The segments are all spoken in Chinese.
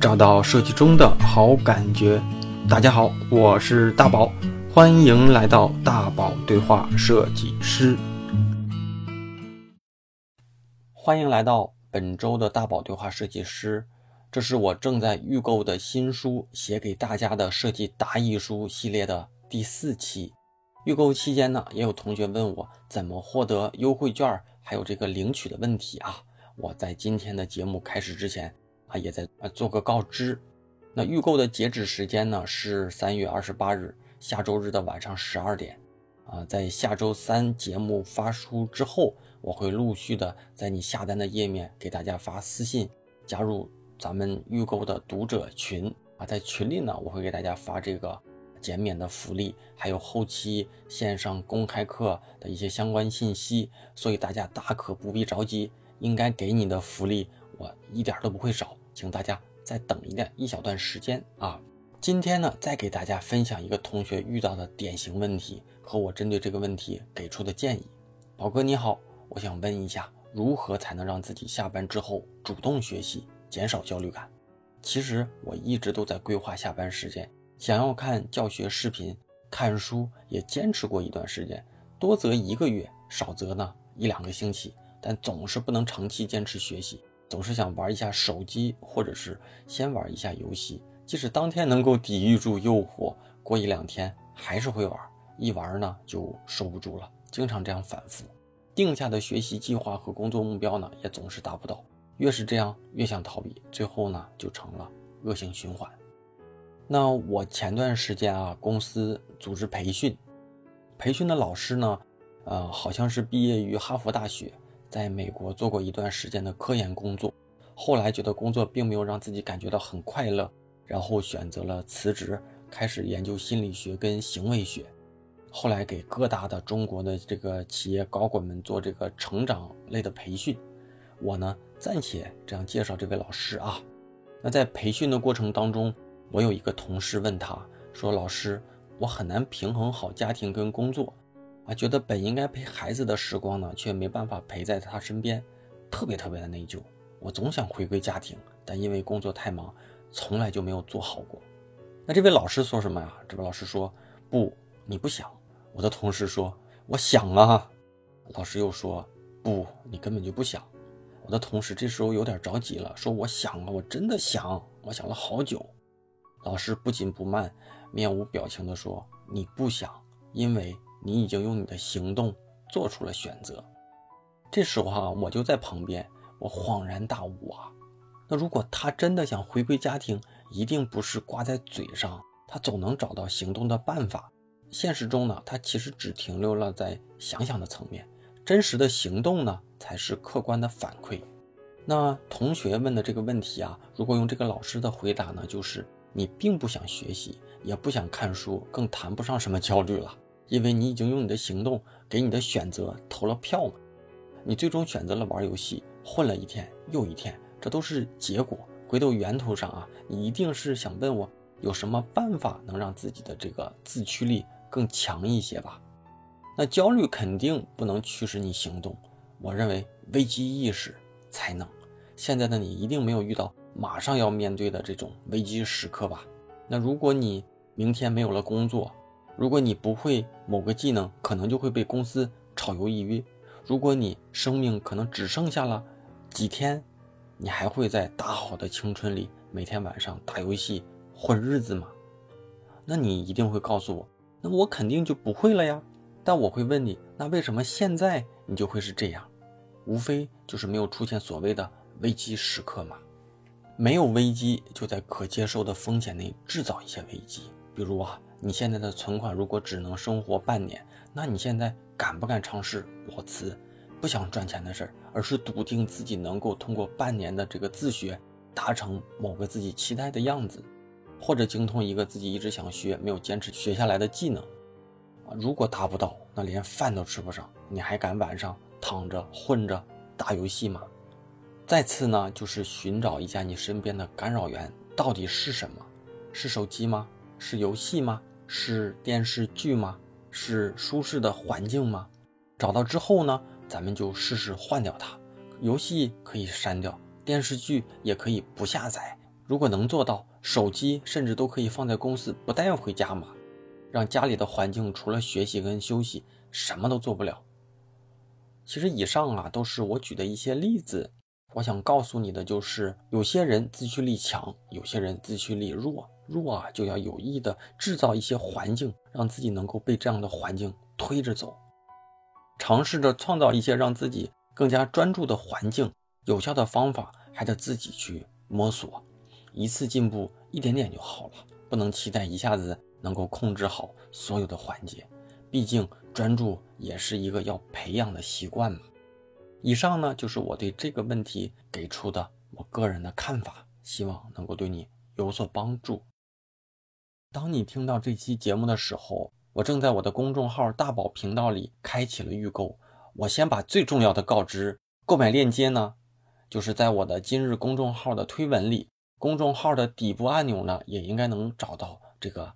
找到设计中的好感觉。大家好，我是大宝，欢迎来到大宝对话设计师。欢迎来到本周的大宝对话设计师。这是我正在预购的新书《写给大家的设计答疑书》系列的第四期。预购期间呢，也有同学问我怎么获得优惠券，还有这个领取的问题啊。我在今天的节目开始之前。啊，也在呃做个告知。那预购的截止时间呢是三月二十八日，下周日的晚上十二点。啊，在下周三节目发出之后，我会陆续的在你下单的页面给大家发私信，加入咱们预购的读者群。啊，在群里呢，我会给大家发这个减免的福利，还有后期线上公开课的一些相关信息。所以大家大可不必着急，应该给你的福利我一点都不会少。请大家再等一段一小段时间啊！今天呢，再给大家分享一个同学遇到的典型问题和我针对这个问题给出的建议。宝哥你好，我想问一下，如何才能让自己下班之后主动学习，减少焦虑感？其实我一直都在规划下班时间，想要看教学视频、看书，也坚持过一段时间，多则一个月，少则呢一两个星期，但总是不能长期坚持学习。总是想玩一下手机，或者是先玩一下游戏，即使当天能够抵御住诱惑，过一两天还是会玩，一玩呢就收不住了，经常这样反复。定下的学习计划和工作目标呢，也总是达不到，越是这样越想逃避，最后呢就成了恶性循环。那我前段时间啊，公司组织培训，培训的老师呢，呃，好像是毕业于哈佛大学。在美国做过一段时间的科研工作，后来觉得工作并没有让自己感觉到很快乐，然后选择了辞职，开始研究心理学跟行为学。后来给各大的中国的这个企业高管们做这个成长类的培训。我呢暂且这样介绍这位老师啊。那在培训的过程当中，我有一个同事问他说：“老师，我很难平衡好家庭跟工作。”啊，觉得本应该陪孩子的时光呢，却没办法陪在他身边，特别特别的内疚。我总想回归家庭，但因为工作太忙，从来就没有做好过。那这位老师说什么呀？这位老师说：“不，你不想。”我的同事说：“我想啊。”老师又说：“不，你根本就不想。”我的同事这时候有点着急了，说：“我想啊，我真的想，我想了好久。”老师不紧不慢，面无表情地说：“你不想，因为。”你已经用你的行动做出了选择，这时候哈，我就在旁边，我恍然大悟啊。那如果他真的想回归家庭，一定不是挂在嘴上，他总能找到行动的办法。现实中呢，他其实只停留了在想想的层面，真实的行动呢，才是客观的反馈。那同学问的这个问题啊，如果用这个老师的回答呢，就是你并不想学习，也不想看书，更谈不上什么焦虑了。因为你已经用你的行动给你的选择投了票嘛，你最终选择了玩游戏，混了一天又一天，这都是结果。回到源头上啊，你一定是想问我有什么办法能让自己的这个自驱力更强一些吧？那焦虑肯定不能驱使你行动，我认为危机意识才能。现在的你一定没有遇到马上要面对的这种危机时刻吧？那如果你明天没有了工作，如果你不会某个技能，可能就会被公司炒鱿鱼。如果你生命可能只剩下了几天，你还会在大好的青春里每天晚上打游戏混日子吗？那你一定会告诉我，那我肯定就不会了呀。但我会问你，那为什么现在你就会是这样？无非就是没有出现所谓的危机时刻嘛。没有危机，就在可接受的风险内制造一些危机，比如啊。你现在的存款如果只能生活半年，那你现在敢不敢尝试裸辞？不想赚钱的事儿，而是笃定自己能够通过半年的这个自学，达成某个自己期待的样子，或者精通一个自己一直想学没有坚持学下来的技能。啊，如果达不到，那连饭都吃不上，你还敢晚上躺着混着打游戏吗？再次呢，就是寻找一下你身边的干扰源到底是什么？是手机吗？是游戏吗？是电视剧吗？是舒适的环境吗？找到之后呢，咱们就试试换掉它。游戏可以删掉，电视剧也可以不下载。如果能做到，手机甚至都可以放在公司不带回家嘛，让家里的环境除了学习跟休息什么都做不了。其实以上啊都是我举的一些例子，我想告诉你的就是，有些人自驱力强，有些人自驱力弱，弱啊就要有意的制造一些环境，让自己能够被这样的环境推着走，尝试着创造一些让自己更加专注的环境。有效的方法还得自己去摸索，一次进步一点点就好了，不能期待一下子能够控制好所有的环节，毕竟专注也是一个要培养的习惯嘛。以上呢就是我对这个问题给出的我个人的看法，希望能够对你有所帮助。当你听到这期节目的时候，我正在我的公众号大宝频道里开启了预购。我先把最重要的告知，购买链接呢。就是在我的今日公众号的推文里，公众号的底部按钮呢，也应该能找到这个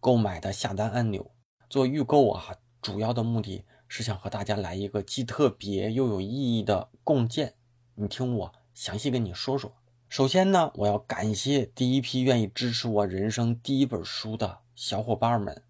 购买的下单按钮。做预购啊，主要的目的是想和大家来一个既特别又有意义的共建。你听我详细跟你说说。首先呢，我要感谢第一批愿意支持我人生第一本书的小伙伴们。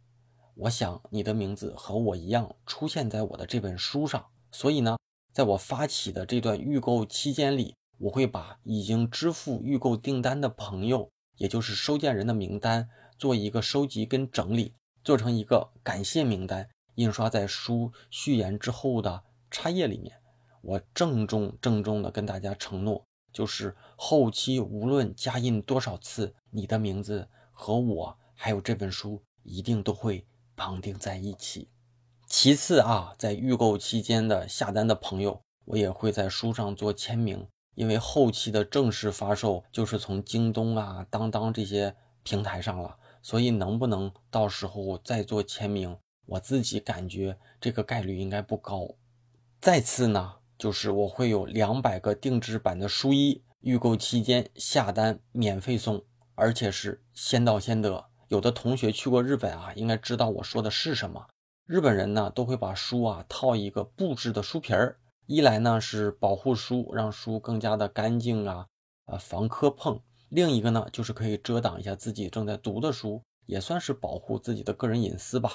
我想你的名字和我一样出现在我的这本书上，所以呢。在我发起的这段预购期间里，我会把已经支付预购订单的朋友，也就是收件人的名单，做一个收集跟整理，做成一个感谢名单，印刷在书序言之后的插页里面。我郑重郑重的跟大家承诺，就是后期无论加印多少次，你的名字和我还有这本书一定都会绑定在一起。其次啊，在预购期间的下单的朋友，我也会在书上做签名，因为后期的正式发售就是从京东啊、当当这些平台上了，所以能不能到时候再做签名，我自己感觉这个概率应该不高。再次呢，就是我会有两百个定制版的书衣，预购期间下单免费送，而且是先到先得。有的同学去过日本啊，应该知道我说的是什么。日本人呢都会把书啊套一个布制的书皮儿，一来呢是保护书，让书更加的干净啊，呃防磕碰；另一个呢就是可以遮挡一下自己正在读的书，也算是保护自己的个人隐私吧。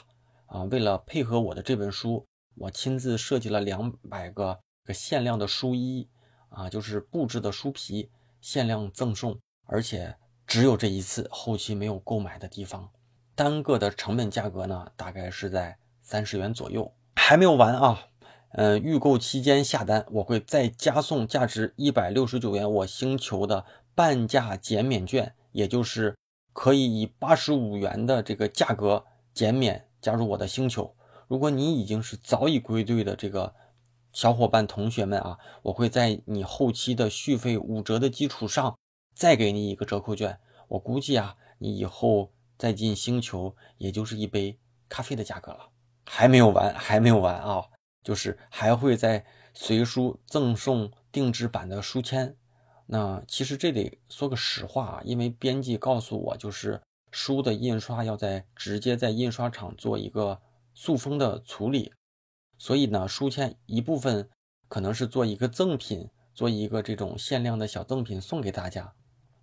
啊，为了配合我的这本书，我亲自设计了两百个个限量的书衣，啊，就是布质的书皮，限量赠送，而且只有这一次，后期没有购买的地方。单个的成本价格呢，大概是在。三十元左右还没有完啊！嗯，预购期间下单，我会再加送价值一百六十九元我星球的半价减免券，也就是可以以八十五元的这个价格减免加入我的星球。如果你已经是早已归队的这个小伙伴同学们啊，我会在你后期的续费五折的基础上再给你一个折扣券。我估计啊，你以后再进星球也就是一杯咖啡的价格了。还没有完，还没有完啊！就是还会在随书赠送定制版的书签。那其实这得说个实话啊，因为编辑告诉我，就是书的印刷要在直接在印刷厂做一个塑封的处理，所以呢，书签一部分可能是做一个赠品，做一个这种限量的小赠品送给大家。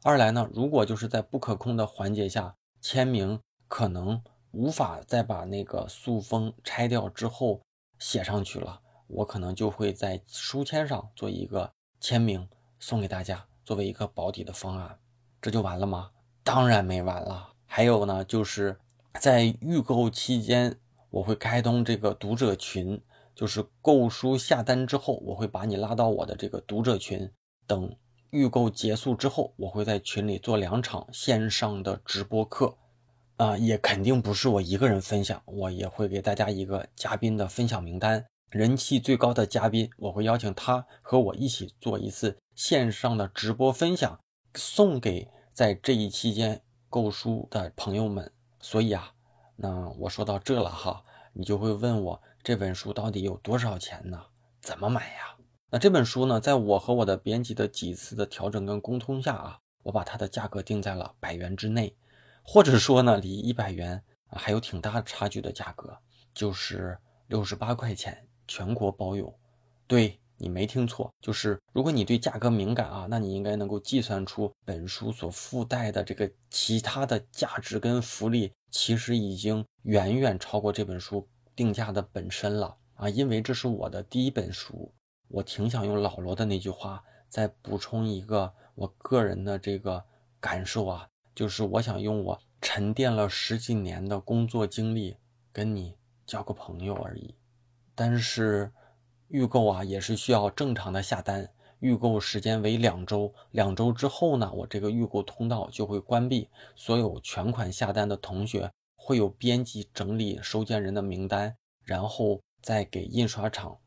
二来呢，如果就是在不可控的环节下签名，可能。无法再把那个塑封拆掉之后写上去了，我可能就会在书签上做一个签名送给大家，作为一个保底的方案。这就完了吗？当然没完了。还有呢，就是在预购期间，我会开通这个读者群，就是购书下单之后，我会把你拉到我的这个读者群。等预购结束之后，我会在群里做两场线上的直播课。啊，也肯定不是我一个人分享，我也会给大家一个嘉宾的分享名单，人气最高的嘉宾，我会邀请他和我一起做一次线上的直播分享，送给在这一期间购书的朋友们。所以啊，那我说到这了哈，你就会问我这本书到底有多少钱呢？怎么买呀？那这本书呢，在我和我的编辑的几次的调整跟沟通下啊，我把它的价格定在了百元之内。或者说呢，离一百元还有挺大差距的价格，就是六十八块钱，全国包邮。对你没听错，就是如果你对价格敏感啊，那你应该能够计算出本书所附带的这个其他的价值跟福利，其实已经远远超过这本书定价的本身了啊！因为这是我的第一本书，我挺想用老罗的那句话再补充一个我个人的这个感受啊，就是我想用我沉淀了十几年的工作经历跟你交个朋友而已，但是。预购啊，也是需要正常的下单。预购时间为两周，两周之后呢，我这个预购通道就会关闭。所有全款下单的同学会有编辑整理收件人的名单，然后再给印刷厂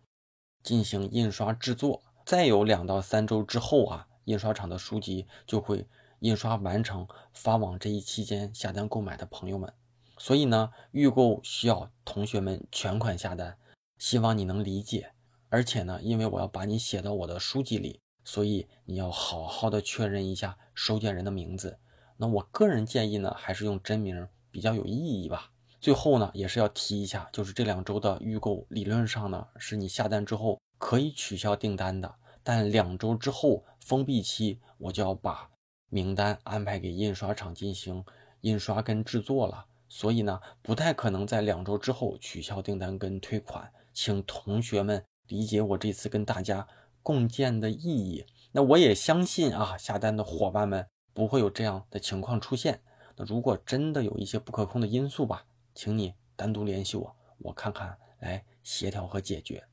进行印刷制作。再有两到三周之后啊，印刷厂的书籍就会印刷完成，发往这一期间下单购买的朋友们。所以呢，预购需要同学们全款下单，希望你能理解。而且呢，因为我要把你写到我的书籍里，所以你要好好的确认一下收件人的名字。那我个人建议呢，还是用真名比较有意义吧。最后呢，也是要提一下，就是这两周的预购，理论上呢，是你下单之后可以取消订单的。但两周之后封闭期，我就要把名单安排给印刷厂进行印刷跟制作了，所以呢，不太可能在两周之后取消订单跟退款，请同学们。理解我这次跟大家共建的意义，那我也相信啊，下单的伙伴们不会有这样的情况出现。那如果真的有一些不可控的因素吧，请你单独联系我，我看看来协调和解决。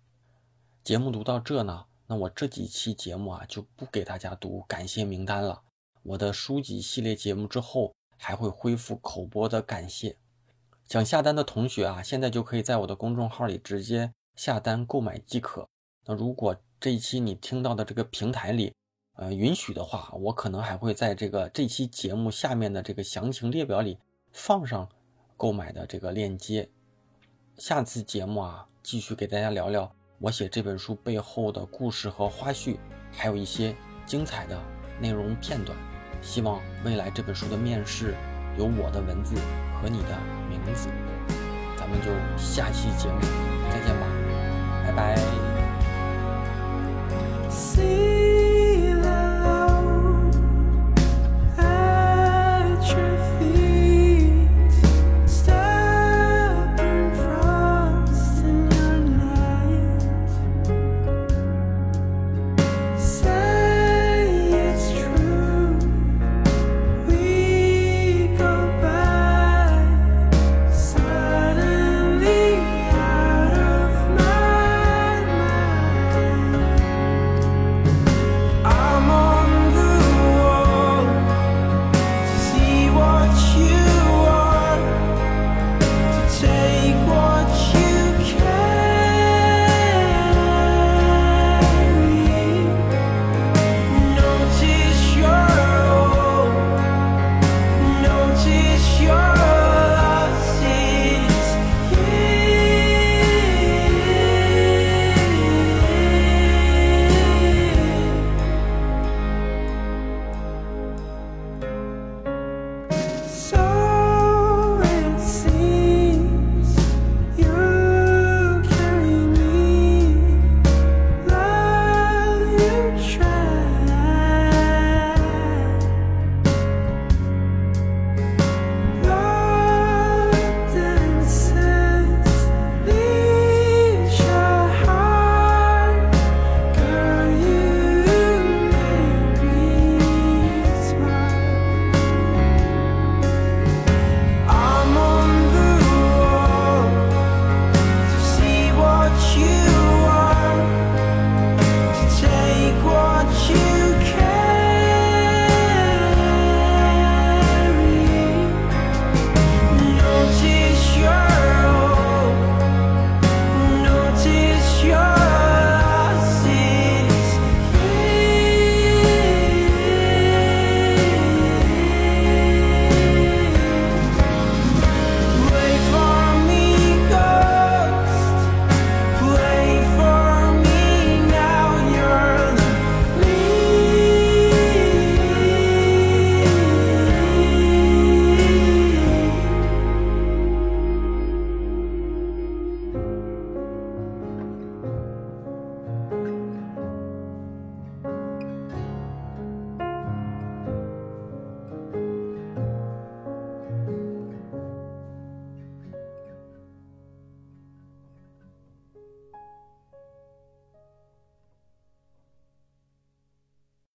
节目读到这呢，那我这几期节目啊就不给大家读感谢名单了。我的书籍系列节目之后还会恢复口播的感谢。想下单的同学啊，现在就可以在我的公众号里直接。下单购买即可。那如果这一期你听到的这个平台里，呃，允许的话，我可能还会在这个这期节目下面的这个详情列表里放上购买的这个链接。下次节目啊，继续给大家聊聊我写这本书背后的故事和花絮，还有一些精彩的内容片段。希望未来这本书的面世有我的文字和你的名字。咱们就下期节目再见。拜拜。